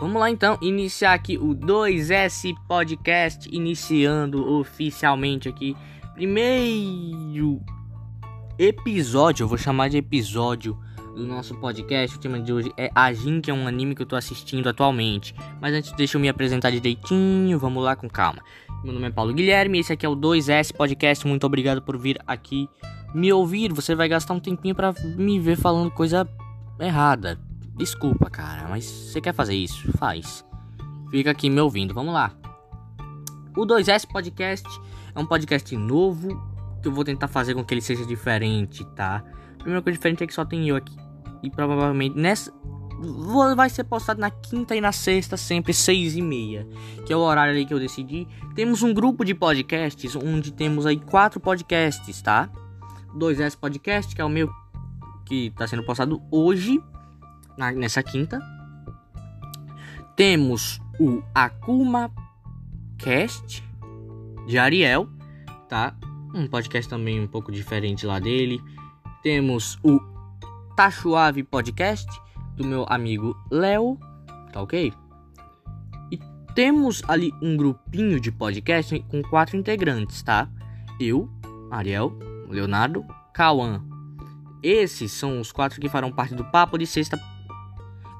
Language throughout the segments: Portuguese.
Vamos lá então iniciar aqui o 2S Podcast, iniciando oficialmente aqui. Primeiro episódio, eu vou chamar de episódio do nosso podcast. O tema de hoje é Ajin, que é um anime que eu tô assistindo atualmente. Mas antes, deixa eu me apresentar direitinho, vamos lá com calma. Meu nome é Paulo Guilherme, esse aqui é o 2S Podcast. Muito obrigado por vir aqui me ouvir. Você vai gastar um tempinho para me ver falando coisa errada. Desculpa, cara, mas você quer fazer isso? Faz. Fica aqui me ouvindo, vamos lá. O 2S Podcast é um podcast novo que eu vou tentar fazer com que ele seja diferente, tá? A primeira coisa diferente é que só tem eu aqui. E provavelmente nessa. Vai ser postado na quinta e na sexta, sempre seis e meia, que é o horário aí que eu decidi. Temos um grupo de podcasts onde temos aí quatro podcasts, tá? 2S Podcast, que é o meu que tá sendo postado hoje na, nessa quinta. Temos o Akuma Cast de Ariel, tá? Um podcast também um pouco diferente lá dele. Temos o Tachuave Podcast do meu amigo Léo, tá ok? E temos ali um grupinho de podcast com quatro integrantes, tá? Eu, Ariel, Leonardo, Cauã. Esses são os quatro que farão parte do Papo de Sexta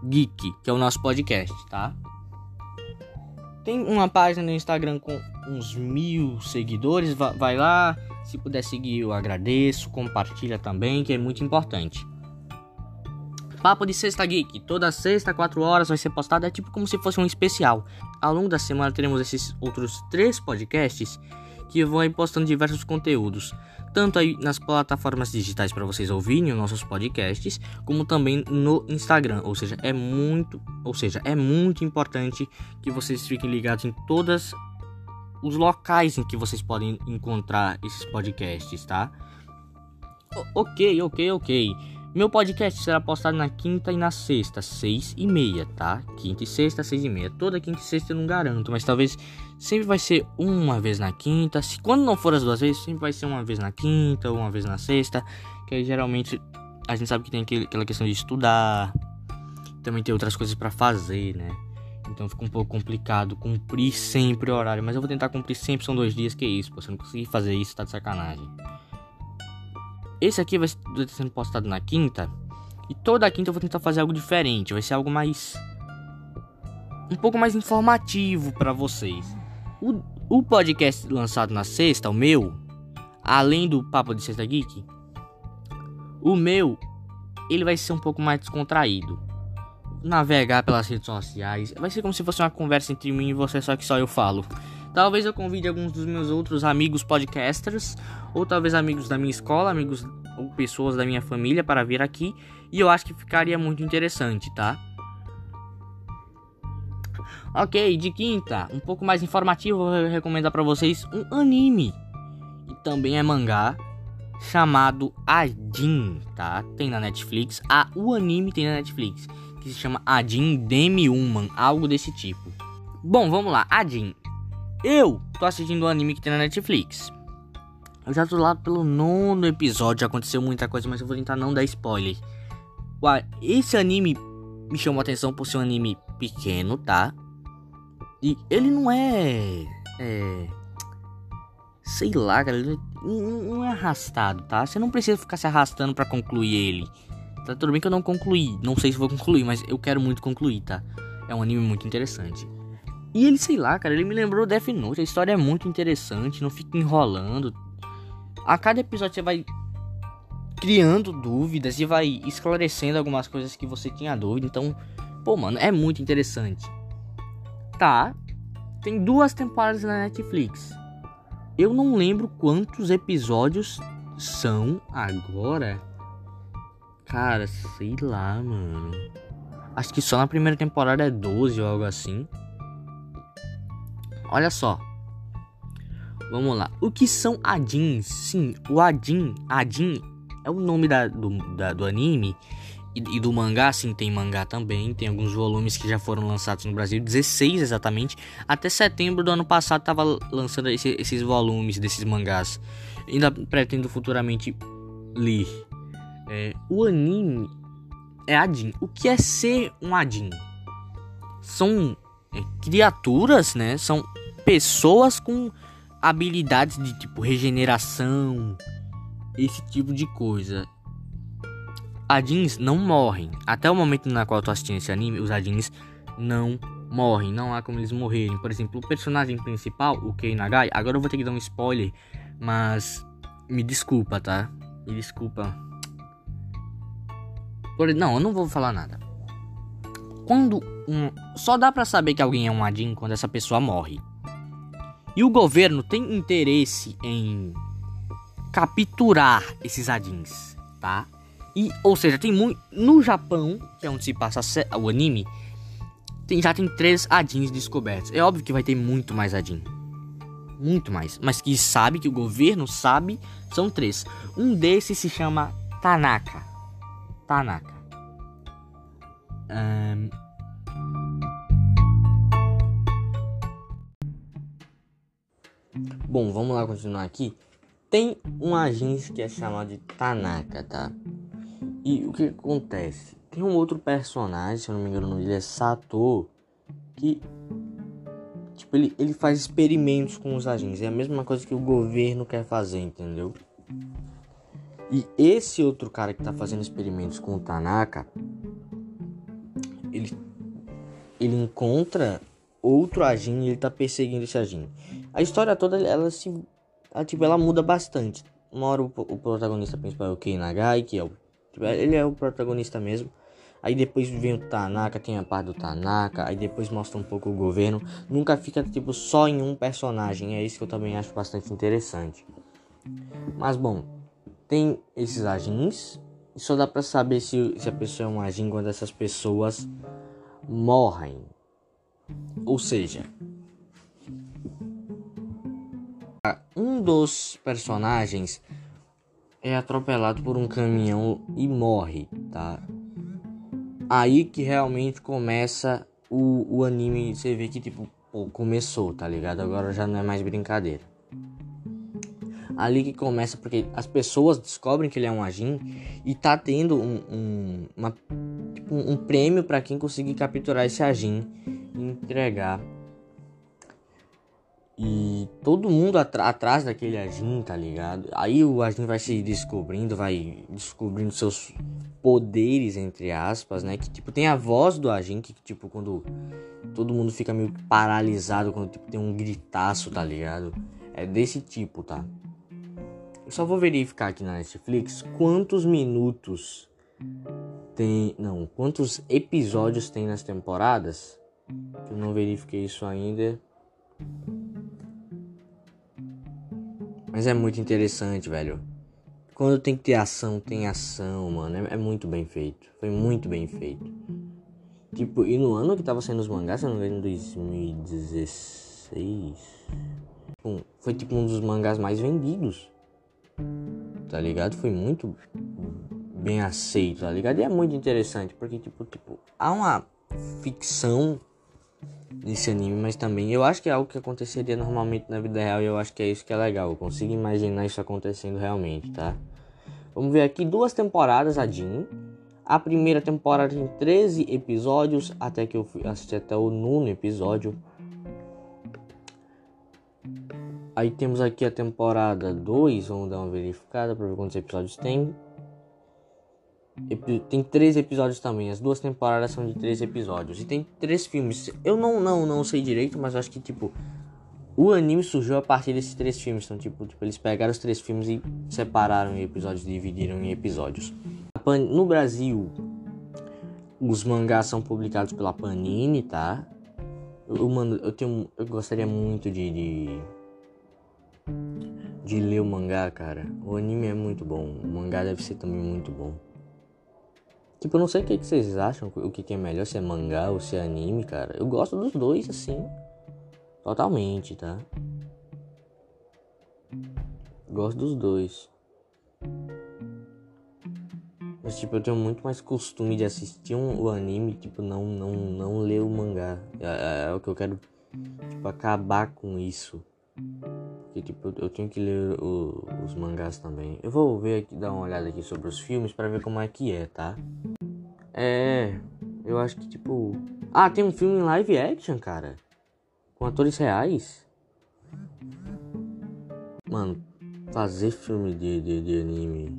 Geek, que é o nosso podcast, tá? Tem uma página no Instagram com uns mil seguidores, vai lá. Se puder seguir, eu agradeço. Compartilha também, que é muito importante. Papo de Sexta Geek, toda sexta, 4 horas, vai ser postado. É tipo como se fosse um especial. Ao longo da semana teremos esses outros três podcasts que aí postando diversos conteúdos tanto aí nas plataformas digitais para vocês ouvirem os nossos podcasts, como também no Instagram. Ou seja, é muito, ou seja, é muito importante que vocês fiquem ligados em todos os locais em que vocês podem encontrar esses podcasts, tá? O ok, ok, ok. Meu podcast será postado na quinta e na sexta, seis e meia, tá? Quinta e sexta, seis e meia. Toda quinta e sexta eu não garanto, mas talvez sempre vai ser uma vez na quinta. Se quando não for as duas vezes, sempre vai ser uma vez na quinta ou uma vez na sexta. Que aí geralmente a gente sabe que tem aquela questão de estudar. Também tem outras coisas para fazer, né? Então fica um pouco complicado cumprir sempre o horário. Mas eu vou tentar cumprir sempre, são dois dias, que isso, pô. Se eu não conseguir fazer isso, tá de sacanagem. Esse aqui vai estar sendo postado na quinta. E toda quinta eu vou tentar fazer algo diferente. Vai ser algo mais. Um pouco mais informativo para vocês. O, o podcast lançado na sexta, o meu, além do Papo de Sexta Geek, o meu, ele vai ser um pouco mais descontraído. Navegar pelas redes sociais. Vai ser como se fosse uma conversa entre mim e você, só que só eu falo. Talvez eu convide alguns dos meus outros amigos podcasters, ou talvez amigos da minha escola, amigos ou pessoas da minha família para vir aqui, e eu acho que ficaria muito interessante, tá? Ok, de quinta, um pouco mais informativo, eu vou recomendar para vocês um anime e também é mangá chamado Adin, tá? Tem na Netflix. Ah, o anime tem na Netflix, que se chama Adin Demi-Human, algo desse tipo. Bom, vamos lá. Adin eu tô assistindo o um anime que tem na Netflix. Eu já tô lá pelo nono episódio, já aconteceu muita coisa, mas eu vou tentar não dar spoiler. Esse anime me chamou a atenção por ser um anime pequeno, tá? E ele não é. É. Sei lá, cara. Ele não é arrastado, tá? Você não precisa ficar se arrastando para concluir ele. Tá tudo bem que eu não concluí. Não sei se vou concluir, mas eu quero muito concluir, tá? É um anime muito interessante. E ele, sei lá, cara, ele me lembrou Death Note. A história é muito interessante, não fica enrolando. A cada episódio você vai criando dúvidas e vai esclarecendo algumas coisas que você tinha dúvida. Então, pô, mano, é muito interessante. Tá. Tem duas temporadas na Netflix. Eu não lembro quantos episódios são agora. Cara, sei lá, mano. Acho que só na primeira temporada é 12 ou algo assim. Olha só. Vamos lá. O que são Adins? Sim, o Adin, Adin é o nome da, do, da, do anime e, e, do mangá. Sim, tem mangá também. Tem alguns volumes que já foram lançados no Brasil, 16 exatamente. Até setembro do ano passado estava lançando esse, esses volumes desses mangás. Ainda pretendo futuramente ler. É, o anime é Adin. O que é ser um Adin? são é, criaturas, né? São pessoas com habilidades de tipo regeneração, esse tipo de coisa. Adins não morrem. Até o momento na qual eu tô assistindo esse anime, os Adins não morrem. Não há como eles morrerem. Por exemplo, o personagem principal, o Kei Nagai, agora eu vou ter que dar um spoiler, mas me desculpa, tá? Me desculpa. Por... Não, eu não vou falar nada. Quando um... Só dá para saber que alguém é um Adin quando essa pessoa morre. E o governo tem interesse em capturar esses Adins, tá? E, ou seja, tem muito. No Japão, que é onde se passa o anime, tem, já tem três Adins descobertos. É óbvio que vai ter muito mais Adin. Muito mais. Mas que sabe, que o governo sabe, são três. Um desses se chama Tanaka. Tanaka. Um... Bom, vamos lá continuar aqui. Tem um agente que é chamado de Tanaka, tá? E o que acontece? Tem um outro personagem, se eu não me engano, dele é Sato, que tipo ele, ele faz experimentos com os agentes. É a mesma coisa que o governo quer fazer, entendeu? E esse outro cara que tá fazendo experimentos com o Tanaka, ele ele encontra outro agente e ele tá perseguindo esse agente. A história toda ela se ela, tipo, ela muda bastante. Uma hora o, o protagonista principal é o Kei Nagai, que é o Tipo, ele é o protagonista mesmo. Aí depois vem o Tanaka, tem a parte do Tanaka, aí depois mostra um pouco o governo. Nunca fica tipo só em um personagem, é isso que eu também acho bastante interessante. Mas bom, tem esses agins, só dá pra saber se, se a pessoa é um agin quando essas pessoas morrem. Ou seja, um dos personagens é atropelado por um caminhão e morre, tá? Aí que realmente começa o, o anime, você vê que tipo, pô, começou, tá ligado? Agora já não é mais brincadeira. Ali que começa porque as pessoas descobrem que ele é um agin e tá tendo um, um, uma, tipo, um prêmio para quem conseguir capturar esse agin e entregar e todo mundo atrás daquele Ajin, tá ligado? Aí o Ajin vai se descobrindo, vai descobrindo seus poderes, entre aspas, né? Que tipo, tem a voz do Ajin, que tipo, quando todo mundo fica meio paralisado, quando tipo, tem um gritaço, tá ligado? É desse tipo, tá? Eu só vou verificar aqui na Netflix quantos minutos tem. Não, quantos episódios tem nas temporadas. Eu não verifiquei isso ainda. Mas é muito interessante, velho. Quando tem que ter ação, tem ação, mano. É, é, muito bem feito. Foi muito bem feito. Tipo, e no ano que tava saindo os mangás, se não me engano, em 2016. Foi tipo um dos mangás mais vendidos. Tá ligado? Foi muito bem aceito, tá ligado? E é muito interessante, porque tipo, tipo, há uma ficção nesse anime, mas também eu acho que é algo que aconteceria normalmente na vida real e eu acho que é isso que é legal. Eu consigo imaginar isso acontecendo realmente, tá? Vamos ver aqui duas temporadas a. A primeira temporada tem 13 episódios, até que eu assisti até o nono episódio. Aí temos aqui a temporada 2, vamos dar uma verificada para ver quantos episódios tem. Tem três episódios também. As duas temporadas são de três episódios. E tem três filmes. Eu não, não, não sei direito, mas acho que tipo. O anime surgiu a partir desses três filmes. Então, tipo, tipo eles pegaram os três filmes e separaram em episódios, dividiram em episódios. No Brasil, os mangás são publicados pela Panini, tá? Eu, mano, eu tenho. Eu gostaria muito de, de. de ler o mangá, cara. O anime é muito bom. O mangá deve ser também muito bom. Tipo, eu não sei o que, que vocês acham, o que, que é melhor, se é mangá ou se é anime, cara. Eu gosto dos dois, assim. Totalmente, tá? Gosto dos dois. Mas, tipo, eu tenho muito mais costume de assistir um, o anime, tipo, não, não, não ler o mangá. É, é, é o que eu quero, tipo, acabar com isso. Porque, tipo, eu tenho que ler o, os mangás também. Eu vou ver aqui, dar uma olhada aqui sobre os filmes para ver como é que é, tá? É, eu acho que, tipo, Ah, tem um filme em live action, cara. Com atores reais. Mano, fazer filme de, de, de anime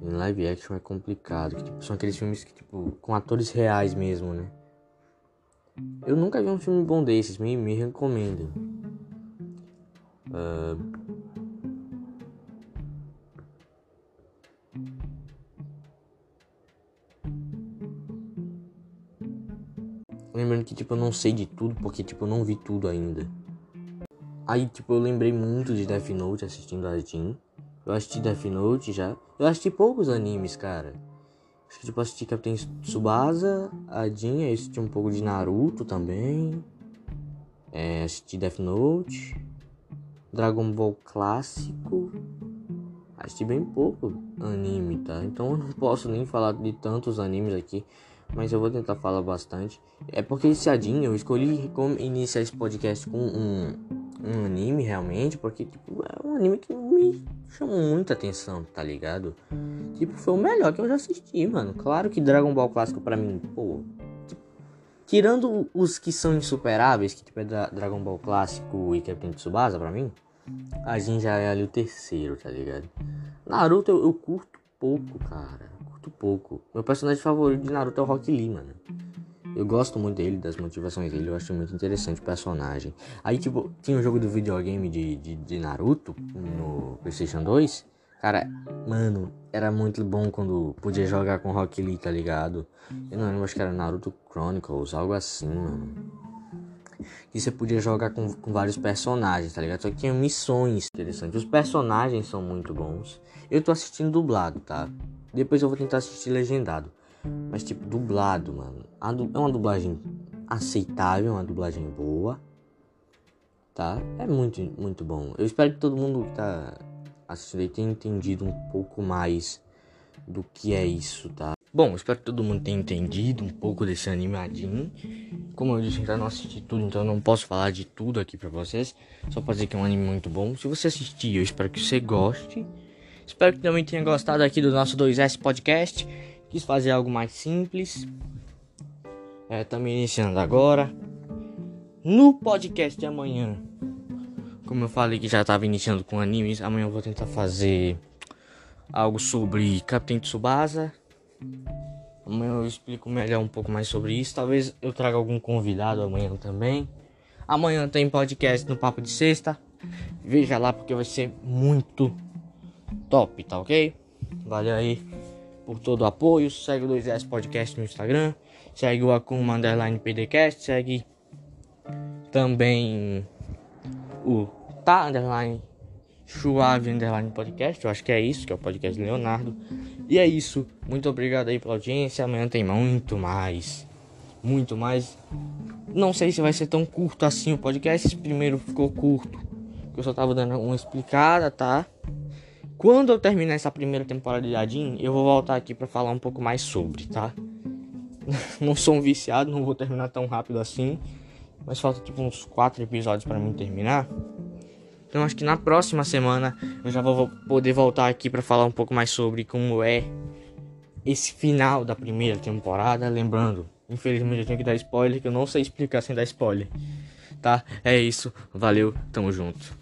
em live action é complicado. Que, tipo, são aqueles filmes que, tipo, com atores reais mesmo, né? Eu nunca vi um filme bom desses, me, me recomendem. Uh... Lembrando que, tipo, eu não sei de tudo, porque, tipo, eu não vi tudo ainda. Aí, tipo, eu lembrei muito de Death Note assistindo a Jin. Eu assisti Death Note já. Eu assisti poucos animes, cara. Acho que, tipo, assisti Capitão Tsubasa, a Jin, eu assisti um pouco de Naruto também. É, assisti Death Note. Dragon Ball clássico. Assisti bem pouco anime, tá? Então eu não posso nem falar de tantos animes aqui mas eu vou tentar falar bastante. É porque esse Adin eu escolhi como iniciar esse podcast com um, um anime realmente, porque tipo, é um anime que me chamou muita atenção, tá ligado? Tipo, foi o melhor que eu já assisti, mano. Claro que Dragon Ball clássico para mim, pô, tirando os que são insuperáveis, que tipo é Dragon Ball clássico e Captain Tsubasa para mim, a gente já é ali o terceiro, tá ligado? Naruto eu, eu curto pouco, cara muito pouco. Meu personagem favorito de Naruto é o Rock Lee, mano. Eu gosto muito dele, das motivações dele, eu acho muito interessante o personagem. Aí, tipo, tinha um jogo do videogame de, de, de Naruto no PlayStation 2. Cara, mano, era muito bom quando podia jogar com Rock Lee, tá ligado? Eu não lembro, acho que era Naruto Chronicles, algo assim, mano. E você podia jogar com, com vários personagens, tá ligado? Só que tinha missões interessantes. Os personagens são muito bons. Eu tô assistindo dublado, tá? Depois eu vou tentar assistir legendado. Mas tipo, dublado, mano. É uma dublagem aceitável, uma dublagem boa. Tá? É muito, muito bom. Eu espero que todo mundo que tá assistindo aí tenha entendido um pouco mais do que é isso, tá? Bom, espero que todo mundo tenha entendido um pouco desse animadinho. Como eu disse, ainda não assisti tudo, então não posso falar de tudo aqui pra vocês. Só pra dizer que é um anime muito bom. Se você assistir, eu espero que você goste. Espero que também tenha gostado aqui do nosso 2S Podcast. Quis fazer algo mais simples. É, estamos iniciando agora. No podcast de amanhã, como eu falei que já estava iniciando com animes, amanhã eu vou tentar fazer algo sobre Capitão Tsubasa. Amanhã eu explico melhor um pouco mais sobre isso. Talvez eu traga algum convidado amanhã também. Amanhã tem podcast no Papo de Sexta. Veja lá porque vai ser muito top, tá ok? Valeu aí por todo o apoio. Segue o 2S Podcast no Instagram. Segue o Akuma Underline PDCast. Segue também o Tá Underline Suave Underline Podcast. Eu acho que é isso, que é o podcast Leonardo. E é isso. Muito obrigado aí pela audiência. Amanhã tem muito mais. Muito mais. Não sei se vai ser tão curto assim o podcast. Esse primeiro ficou curto. Eu só tava dando uma explicada, tá? Quando eu terminar essa primeira temporada de eu vou voltar aqui para falar um pouco mais sobre, tá? não sou um viciado, não vou terminar tão rápido assim. Mas falta tipo uns quatro episódios para mim terminar. Então acho que na próxima semana eu já vou poder voltar aqui para falar um pouco mais sobre como é esse final da primeira temporada. Lembrando, infelizmente eu tenho que dar spoiler, que eu não sei explicar sem dar spoiler. Tá? É isso. Valeu, tamo junto.